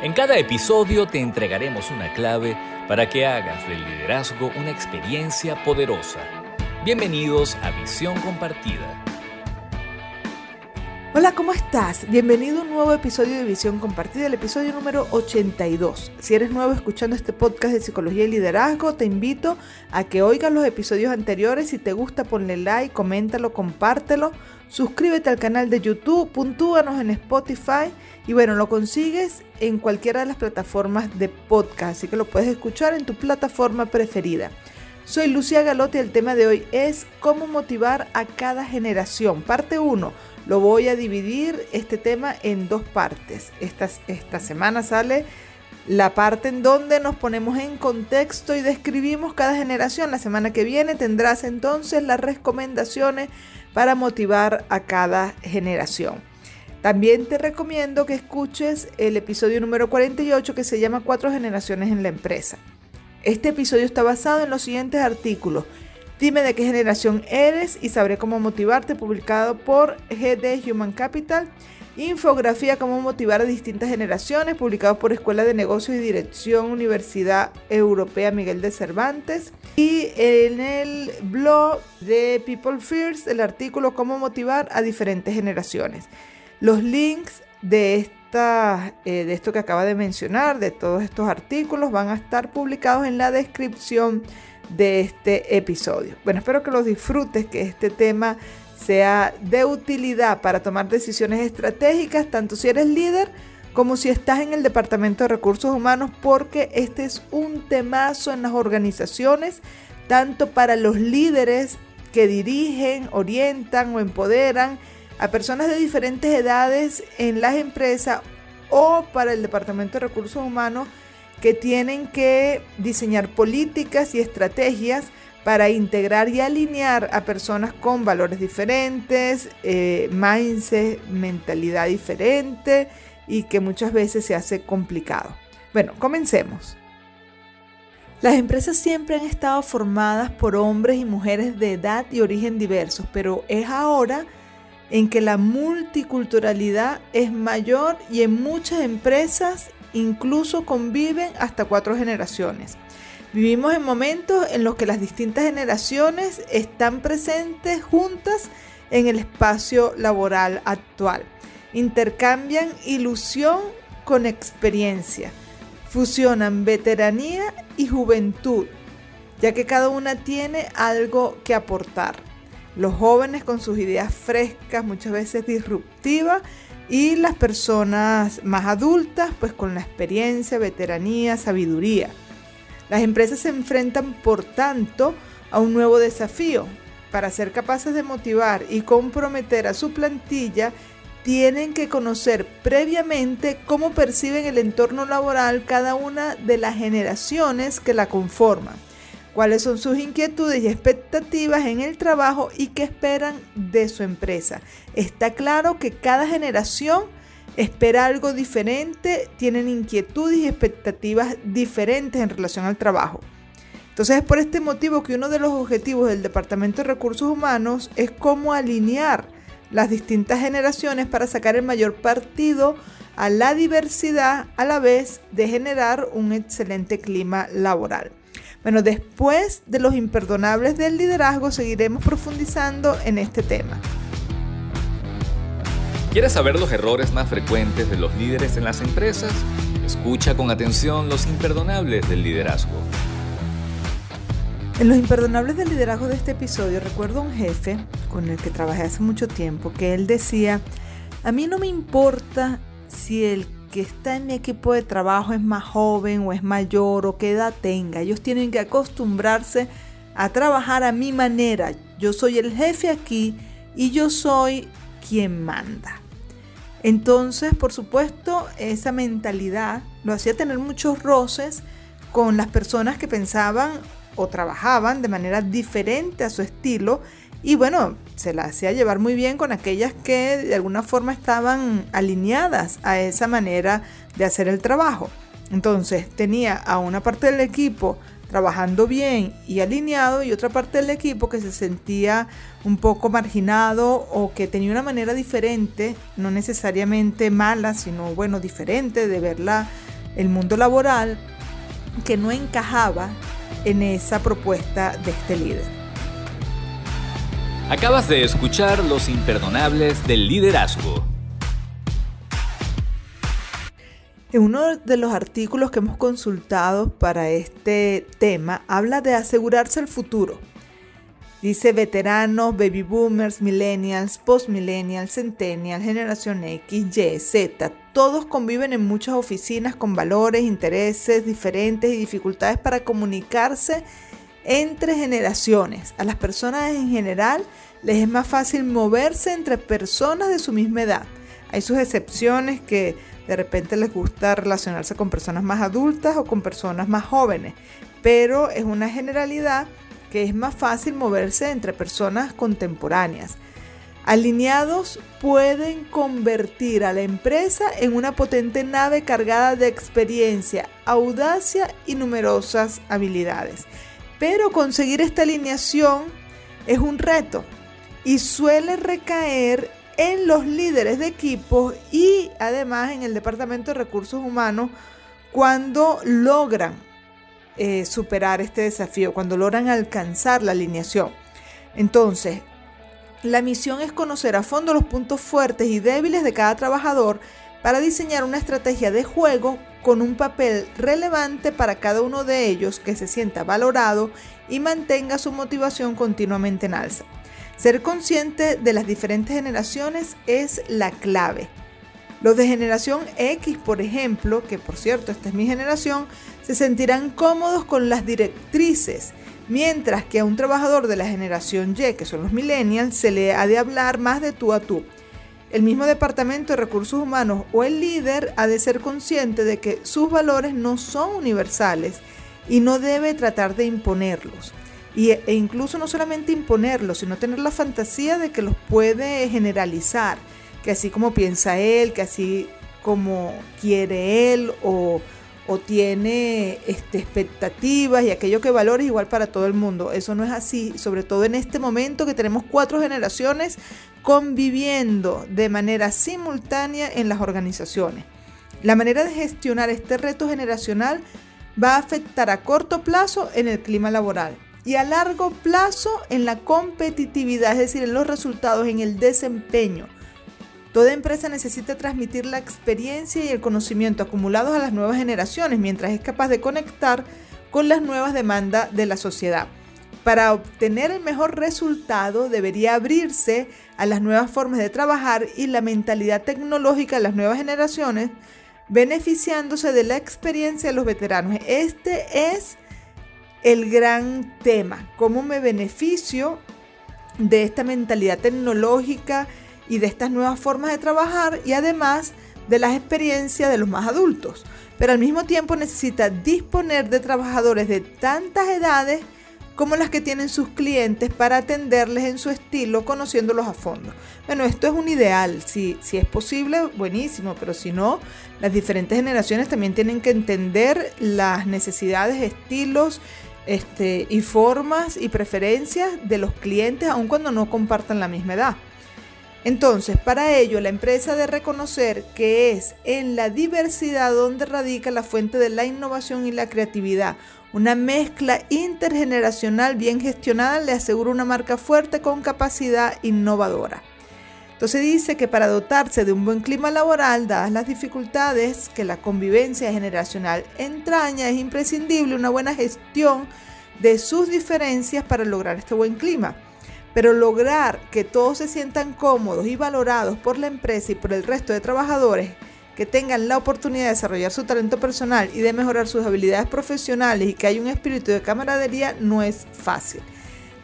En cada episodio te entregaremos una clave para que hagas del liderazgo una experiencia poderosa. Bienvenidos a Visión Compartida. Hola, ¿cómo estás? Bienvenido a un nuevo episodio de Visión Compartida, el episodio número 82. Si eres nuevo escuchando este podcast de psicología y liderazgo, te invito a que oigas los episodios anteriores. Si te gusta, ponle like, coméntalo, compártelo. Suscríbete al canal de YouTube, puntúanos en Spotify y bueno, lo consigues en cualquiera de las plataformas de podcast, así que lo puedes escuchar en tu plataforma preferida. Soy Lucia Galotti y el tema de hoy es cómo motivar a cada generación. Parte 1. Lo voy a dividir este tema en dos partes. Esta, esta semana sale la parte en donde nos ponemos en contexto y describimos cada generación. La semana que viene tendrás entonces las recomendaciones para motivar a cada generación. También te recomiendo que escuches el episodio número 48 que se llama Cuatro generaciones en la empresa. Este episodio está basado en los siguientes artículos. Dime de qué generación eres y sabré cómo motivarte, publicado por GD Human Capital. Infografía Cómo motivar a distintas generaciones, publicado por Escuela de Negocios y Dirección Universidad Europea Miguel de Cervantes. Y en el blog de People First, el artículo Cómo motivar a diferentes generaciones. Los links de, eh, de esto que acaba de mencionar, de todos estos artículos, van a estar publicados en la descripción de este episodio. Bueno, espero que los disfrutes, que este tema sea de utilidad para tomar decisiones estratégicas, tanto si eres líder como si estás en el Departamento de Recursos Humanos, porque este es un temazo en las organizaciones, tanto para los líderes que dirigen, orientan o empoderan a personas de diferentes edades en las empresas o para el Departamento de Recursos Humanos que tienen que diseñar políticas y estrategias para integrar y alinear a personas con valores diferentes, eh, mindset, mentalidad diferente y que muchas veces se hace complicado. Bueno, comencemos. Las empresas siempre han estado formadas por hombres y mujeres de edad y origen diversos, pero es ahora en que la multiculturalidad es mayor y en muchas empresas incluso conviven hasta cuatro generaciones. Vivimos en momentos en los que las distintas generaciones están presentes juntas en el espacio laboral actual. Intercambian ilusión con experiencia. Fusionan veteranía y juventud, ya que cada una tiene algo que aportar. Los jóvenes con sus ideas frescas, muchas veces disruptivas, y las personas más adultas, pues con la experiencia, veteranía, sabiduría. Las empresas se enfrentan, por tanto, a un nuevo desafío. Para ser capaces de motivar y comprometer a su plantilla, tienen que conocer previamente cómo perciben el entorno laboral cada una de las generaciones que la conforman, cuáles son sus inquietudes y expectativas en el trabajo y qué esperan de su empresa. Está claro que cada generación espera algo diferente, tienen inquietudes y expectativas diferentes en relación al trabajo. Entonces es por este motivo que uno de los objetivos del Departamento de Recursos Humanos es cómo alinear las distintas generaciones para sacar el mayor partido a la diversidad a la vez de generar un excelente clima laboral. Bueno, después de los imperdonables del liderazgo seguiremos profundizando en este tema. ¿Quieres saber los errores más frecuentes de los líderes en las empresas? Escucha con atención los imperdonables del liderazgo. En los imperdonables del liderazgo de este episodio recuerdo a un jefe con el que trabajé hace mucho tiempo que él decía, a mí no me importa si el que está en mi equipo de trabajo es más joven o es mayor o qué edad tenga, ellos tienen que acostumbrarse a trabajar a mi manera. Yo soy el jefe aquí y yo soy quien manda. Entonces, por supuesto, esa mentalidad lo hacía tener muchos roces con las personas que pensaban o trabajaban de manera diferente a su estilo y bueno, se la hacía llevar muy bien con aquellas que de alguna forma estaban alineadas a esa manera de hacer el trabajo. Entonces tenía a una parte del equipo trabajando bien y alineado y otra parte del equipo que se sentía un poco marginado o que tenía una manera diferente, no necesariamente mala, sino bueno, diferente de ver la, el mundo laboral que no encajaba en esa propuesta de este líder. Acabas de escuchar Los Imperdonables del Liderazgo. En uno de los artículos que hemos consultado para este tema habla de asegurarse el futuro. Dice veteranos, baby boomers, millennials, post-millennials, centennials, generación X, Y, Z. Todos conviven en muchas oficinas con valores, intereses diferentes y dificultades para comunicarse entre generaciones. A las personas en general les es más fácil moverse entre personas de su misma edad. Hay sus excepciones que de repente les gusta relacionarse con personas más adultas o con personas más jóvenes, pero es una generalidad que es más fácil moverse entre personas contemporáneas. Alineados pueden convertir a la empresa en una potente nave cargada de experiencia, audacia y numerosas habilidades. Pero conseguir esta alineación es un reto y suele recaer en los líderes de equipos y además en el Departamento de Recursos Humanos cuando logran eh, superar este desafío, cuando logran alcanzar la alineación. Entonces, la misión es conocer a fondo los puntos fuertes y débiles de cada trabajador para diseñar una estrategia de juego con un papel relevante para cada uno de ellos que se sienta valorado y mantenga su motivación continuamente en alza. Ser consciente de las diferentes generaciones es la clave. Los de generación X, por ejemplo, que por cierto esta es mi generación, se sentirán cómodos con las directrices, mientras que a un trabajador de la generación Y, que son los millennials, se le ha de hablar más de tú a tú. El mismo departamento de recursos humanos o el líder ha de ser consciente de que sus valores no son universales y no debe tratar de imponerlos. E incluso no solamente imponerlos, sino tener la fantasía de que los puede generalizar, que así como piensa él, que así como quiere él o, tiene este, expectativas y aquello que valora es igual para todo el mundo. Eso no es así, sobre todo en este momento que tenemos cuatro generaciones conviviendo de manera simultánea en las organizaciones. La manera de gestionar este reto generacional va a afectar a corto plazo en el clima laboral y a largo plazo en la competitividad, es decir, en los resultados, en el desempeño. Toda empresa necesita transmitir la experiencia y el conocimiento acumulados a las nuevas generaciones mientras es capaz de conectar con las nuevas demandas de la sociedad. Para obtener el mejor resultado debería abrirse a las nuevas formas de trabajar y la mentalidad tecnológica de las nuevas generaciones, beneficiándose de la experiencia de los veteranos. Este es el gran tema, cómo me beneficio de esta mentalidad tecnológica y de estas nuevas formas de trabajar y además de las experiencias de los más adultos. Pero al mismo tiempo necesita disponer de trabajadores de tantas edades como las que tienen sus clientes para atenderles en su estilo, conociéndolos a fondo. Bueno, esto es un ideal, si, si es posible, buenísimo, pero si no, las diferentes generaciones también tienen que entender las necesidades, estilos este, y formas y preferencias de los clientes, aun cuando no compartan la misma edad. Entonces, para ello, la empresa debe reconocer que es en la diversidad donde radica la fuente de la innovación y la creatividad. Una mezcla intergeneracional bien gestionada le asegura una marca fuerte con capacidad innovadora. Entonces dice que para dotarse de un buen clima laboral, dadas las dificultades que la convivencia generacional entraña, es imprescindible una buena gestión de sus diferencias para lograr este buen clima. Pero lograr que todos se sientan cómodos y valorados por la empresa y por el resto de trabajadores que tengan la oportunidad de desarrollar su talento personal y de mejorar sus habilidades profesionales y que haya un espíritu de camaradería no es fácil.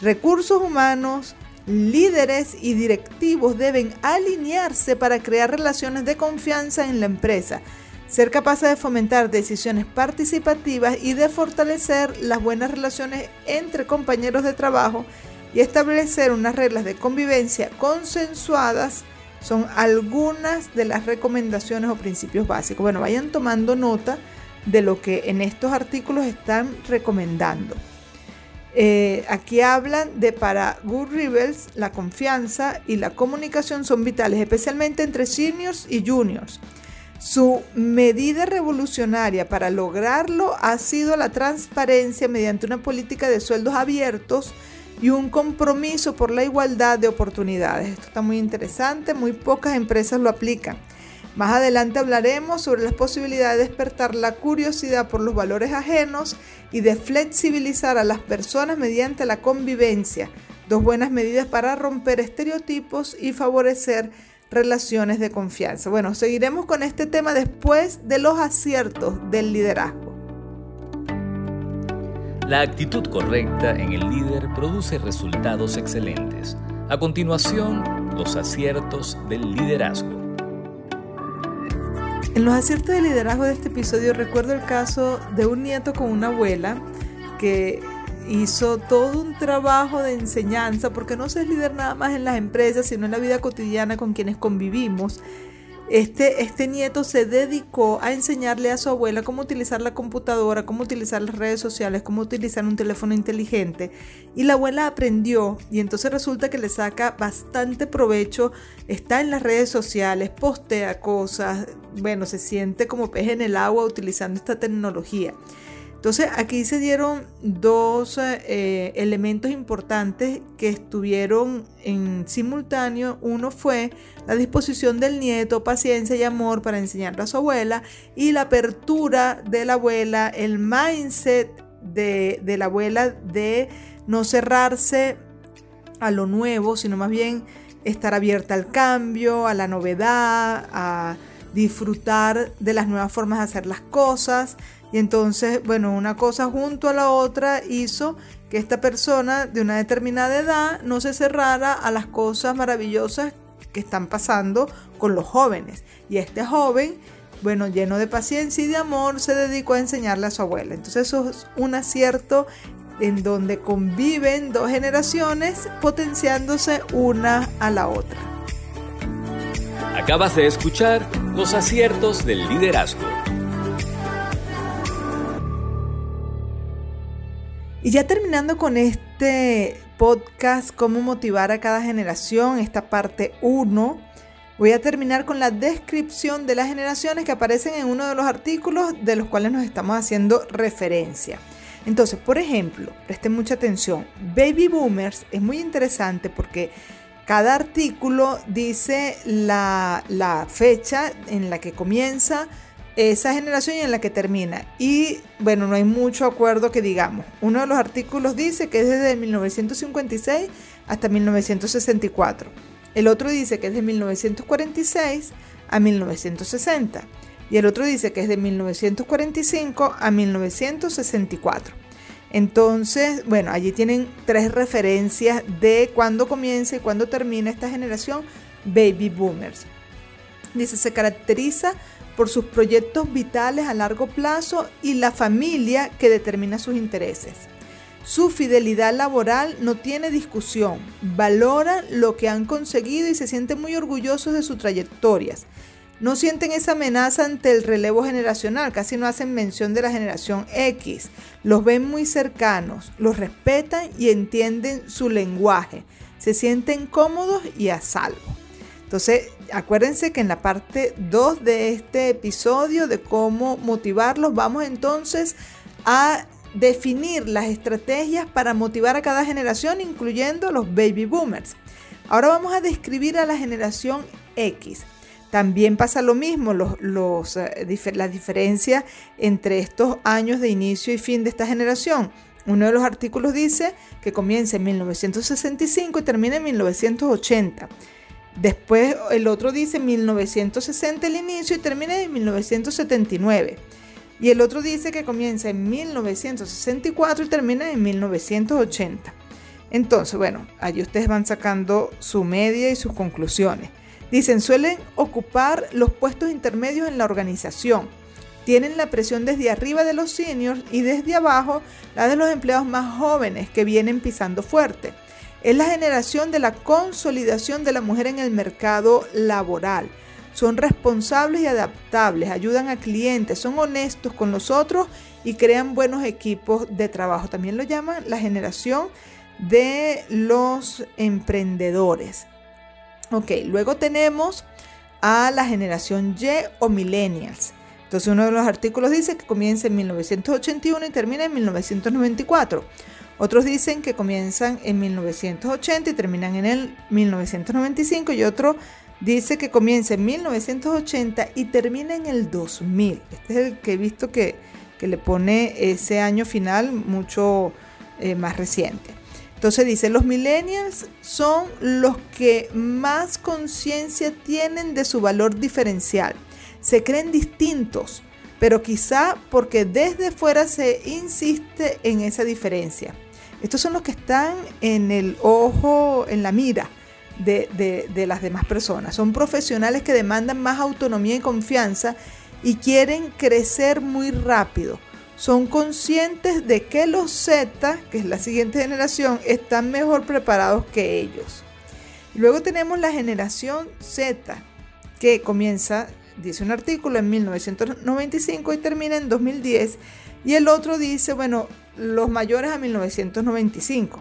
Recursos humanos, líderes y directivos deben alinearse para crear relaciones de confianza en la empresa ser capaces de fomentar decisiones participativas y de fortalecer las buenas relaciones entre compañeros de trabajo y establecer unas reglas de convivencia consensuadas son algunas de las recomendaciones o principios básicos. Bueno, vayan tomando nota de lo que en estos artículos están recomendando. Eh, aquí hablan de para Good Rebels la confianza y la comunicación son vitales, especialmente entre seniors y juniors. Su medida revolucionaria para lograrlo ha sido la transparencia mediante una política de sueldos abiertos y un compromiso por la igualdad de oportunidades. Esto está muy interesante, muy pocas empresas lo aplican. Más adelante hablaremos sobre las posibilidades de despertar la curiosidad por los valores ajenos y de flexibilizar a las personas mediante la convivencia, dos buenas medidas para romper estereotipos y favorecer relaciones de confianza. Bueno, seguiremos con este tema después de los aciertos del liderazgo. La actitud correcta en el líder produce resultados excelentes. A continuación, los aciertos del liderazgo. En los aciertos del liderazgo de este episodio recuerdo el caso de un nieto con una abuela que hizo todo un trabajo de enseñanza, porque no se es líder nada más en las empresas, sino en la vida cotidiana con quienes convivimos. Este, este nieto se dedicó a enseñarle a su abuela cómo utilizar la computadora, cómo utilizar las redes sociales, cómo utilizar un teléfono inteligente. Y la abuela aprendió y entonces resulta que le saca bastante provecho, está en las redes sociales, postea cosas, bueno, se siente como pez en el agua utilizando esta tecnología. Entonces aquí se dieron dos eh, elementos importantes que estuvieron en simultáneo. Uno fue la disposición del nieto, paciencia y amor para enseñarle a su abuela y la apertura de la abuela, el mindset de, de la abuela de no cerrarse a lo nuevo, sino más bien estar abierta al cambio, a la novedad, a disfrutar de las nuevas formas de hacer las cosas y entonces, bueno, una cosa junto a la otra hizo que esta persona de una determinada edad no se cerrara a las cosas maravillosas que están pasando con los jóvenes. Y este joven, bueno, lleno de paciencia y de amor, se dedicó a enseñarle a su abuela. Entonces eso es un acierto en donde conviven dos generaciones potenciándose una a la otra. Acabas de escuchar los aciertos del liderazgo Y ya terminando con este podcast, cómo motivar a cada generación, esta parte 1, voy a terminar con la descripción de las generaciones que aparecen en uno de los artículos de los cuales nos estamos haciendo referencia. Entonces, por ejemplo, presten mucha atención, Baby Boomers es muy interesante porque cada artículo dice la, la fecha en la que comienza, esa generación y en la que termina. Y bueno, no hay mucho acuerdo que digamos. Uno de los artículos dice que es desde 1956 hasta 1964. El otro dice que es de 1946 a 1960. Y el otro dice que es de 1945 a 1964. Entonces, bueno, allí tienen tres referencias de cuándo comienza y cuándo termina esta generación baby boomers. Dice, se caracteriza por sus proyectos vitales a largo plazo y la familia que determina sus intereses. Su fidelidad laboral no tiene discusión, valoran lo que han conseguido y se sienten muy orgullosos de sus trayectorias. No sienten esa amenaza ante el relevo generacional, casi no hacen mención de la generación X. Los ven muy cercanos, los respetan y entienden su lenguaje. Se sienten cómodos y a salvo. Entonces, acuérdense que en la parte 2 de este episodio de cómo motivarlos, vamos entonces a definir las estrategias para motivar a cada generación, incluyendo los baby boomers. Ahora vamos a describir a la generación X. También pasa lo mismo, los, eh, la diferencia entre estos años de inicio y fin de esta generación. Uno de los artículos dice que comienza en 1965 y termina en 1980. Después el otro dice 1960 el inicio y termina en 1979. Y el otro dice que comienza en 1964 y termina en 1980. Entonces, bueno, allí ustedes van sacando su media y sus conclusiones. Dicen, suelen ocupar los puestos intermedios en la organización. Tienen la presión desde arriba de los seniors y desde abajo la de los empleados más jóvenes que vienen pisando fuerte. Es la generación de la consolidación de la mujer en el mercado laboral. Son responsables y adaptables, ayudan a clientes, son honestos con los otros y crean buenos equipos de trabajo. También lo llaman la generación de los emprendedores. Ok, luego tenemos a la generación Y o millennials. Entonces uno de los artículos dice que comienza en 1981 y termina en 1994. Otros dicen que comienzan en 1980 y terminan en el 1995 y otro dice que comienza en 1980 y termina en el 2000. Este es el que he visto que, le pone ese año final mucho eh, más reciente. Entonces dice, los millennials son los que más conciencia tienen de su valor diferencial. Se creen distintos, pero quizá porque desde fuera se insiste en esa diferencia. Estos son los que están en el ojo, en la mira de, las demás personas. Son profesionales que demandan más autonomía y confianza y quieren crecer muy rápido son conscientes de que los Z, que es la siguiente generación, están mejor preparados que ellos. Luego tenemos la generación Z, que comienza, dice un artículo, en 1995 y termina en 2010. Y el otro dice, bueno, los mayores a 1995.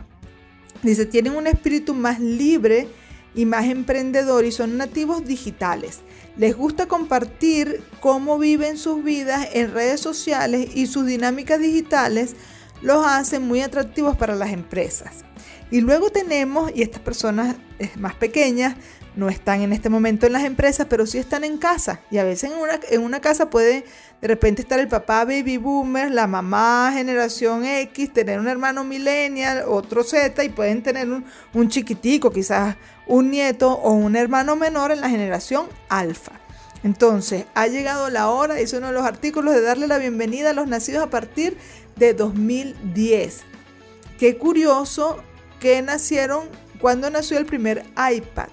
Dice, tienen un espíritu más libre y más emprendedor y son nativos digitales. Les gusta compartir cómo viven sus vidas en redes sociales y sus dinámicas digitales los hacen muy atractivos para las empresas. Y luego tenemos, y estas personas más pequeñas no están en este momento en las empresas, pero sí están en casa. Y a veces en una, en una casa puede de repente estar el papá baby boomer, la mamá generación X, tener un hermano millennial, otro Z, y pueden tener un, un chiquitico, quizás un nieto o un hermano menor en la generación alfa. Entonces, ha llegado la hora, dice uno de los artículos, de darle la bienvenida a los nacidos a partir de 2010. Qué curioso que nacieron cuando nació el primer iPad.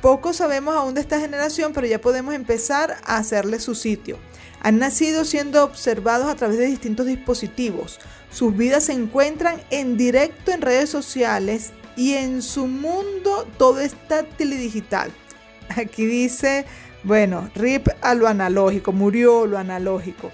Poco sabemos aún de esta generación, pero ya podemos empezar a hacerle su sitio. Han nacido siendo observados a través de distintos dispositivos. Sus vidas se encuentran en directo en redes sociales y en su mundo todo es táctil y digital. Aquí dice, bueno, RIP a lo analógico, murió lo analógico.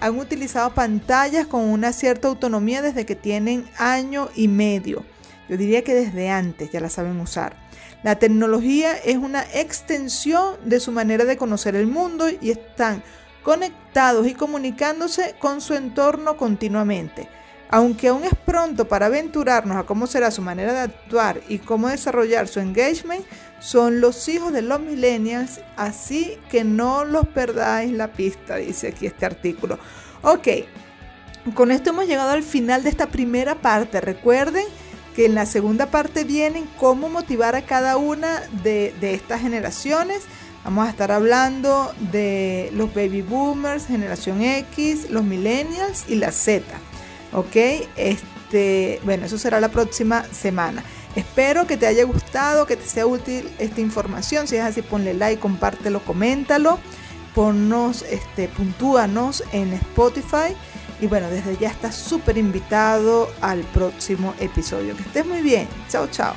Han utilizado pantallas con una cierta autonomía desde que tienen año y medio. Yo diría que desde antes ya la saben usar. La tecnología es una extensión de su manera de conocer el mundo y están conectados y comunicándose con su entorno continuamente. Aunque aún es pronto para aventurarnos a cómo será su manera de actuar y cómo desarrollar su engagement, son los hijos de los millennials, así que no los perdáis la pista, dice aquí este artículo. Ok, con esto hemos llegado al final de esta primera parte. Recuerden que en la segunda parte vienen cómo motivar a cada una de, de estas generaciones. Vamos a estar hablando de los baby boomers, generación X, los millennials y la Z. ¿ok? Este, bueno, eso será la próxima semana. Espero que te haya gustado, que te sea útil esta información. Si es así, ponle like, compártelo, coméntalo. Ponnos, este, puntúanos en Spotify. Y bueno, desde ya estás súper invitado al próximo episodio. Que estés muy bien. Chao, chao.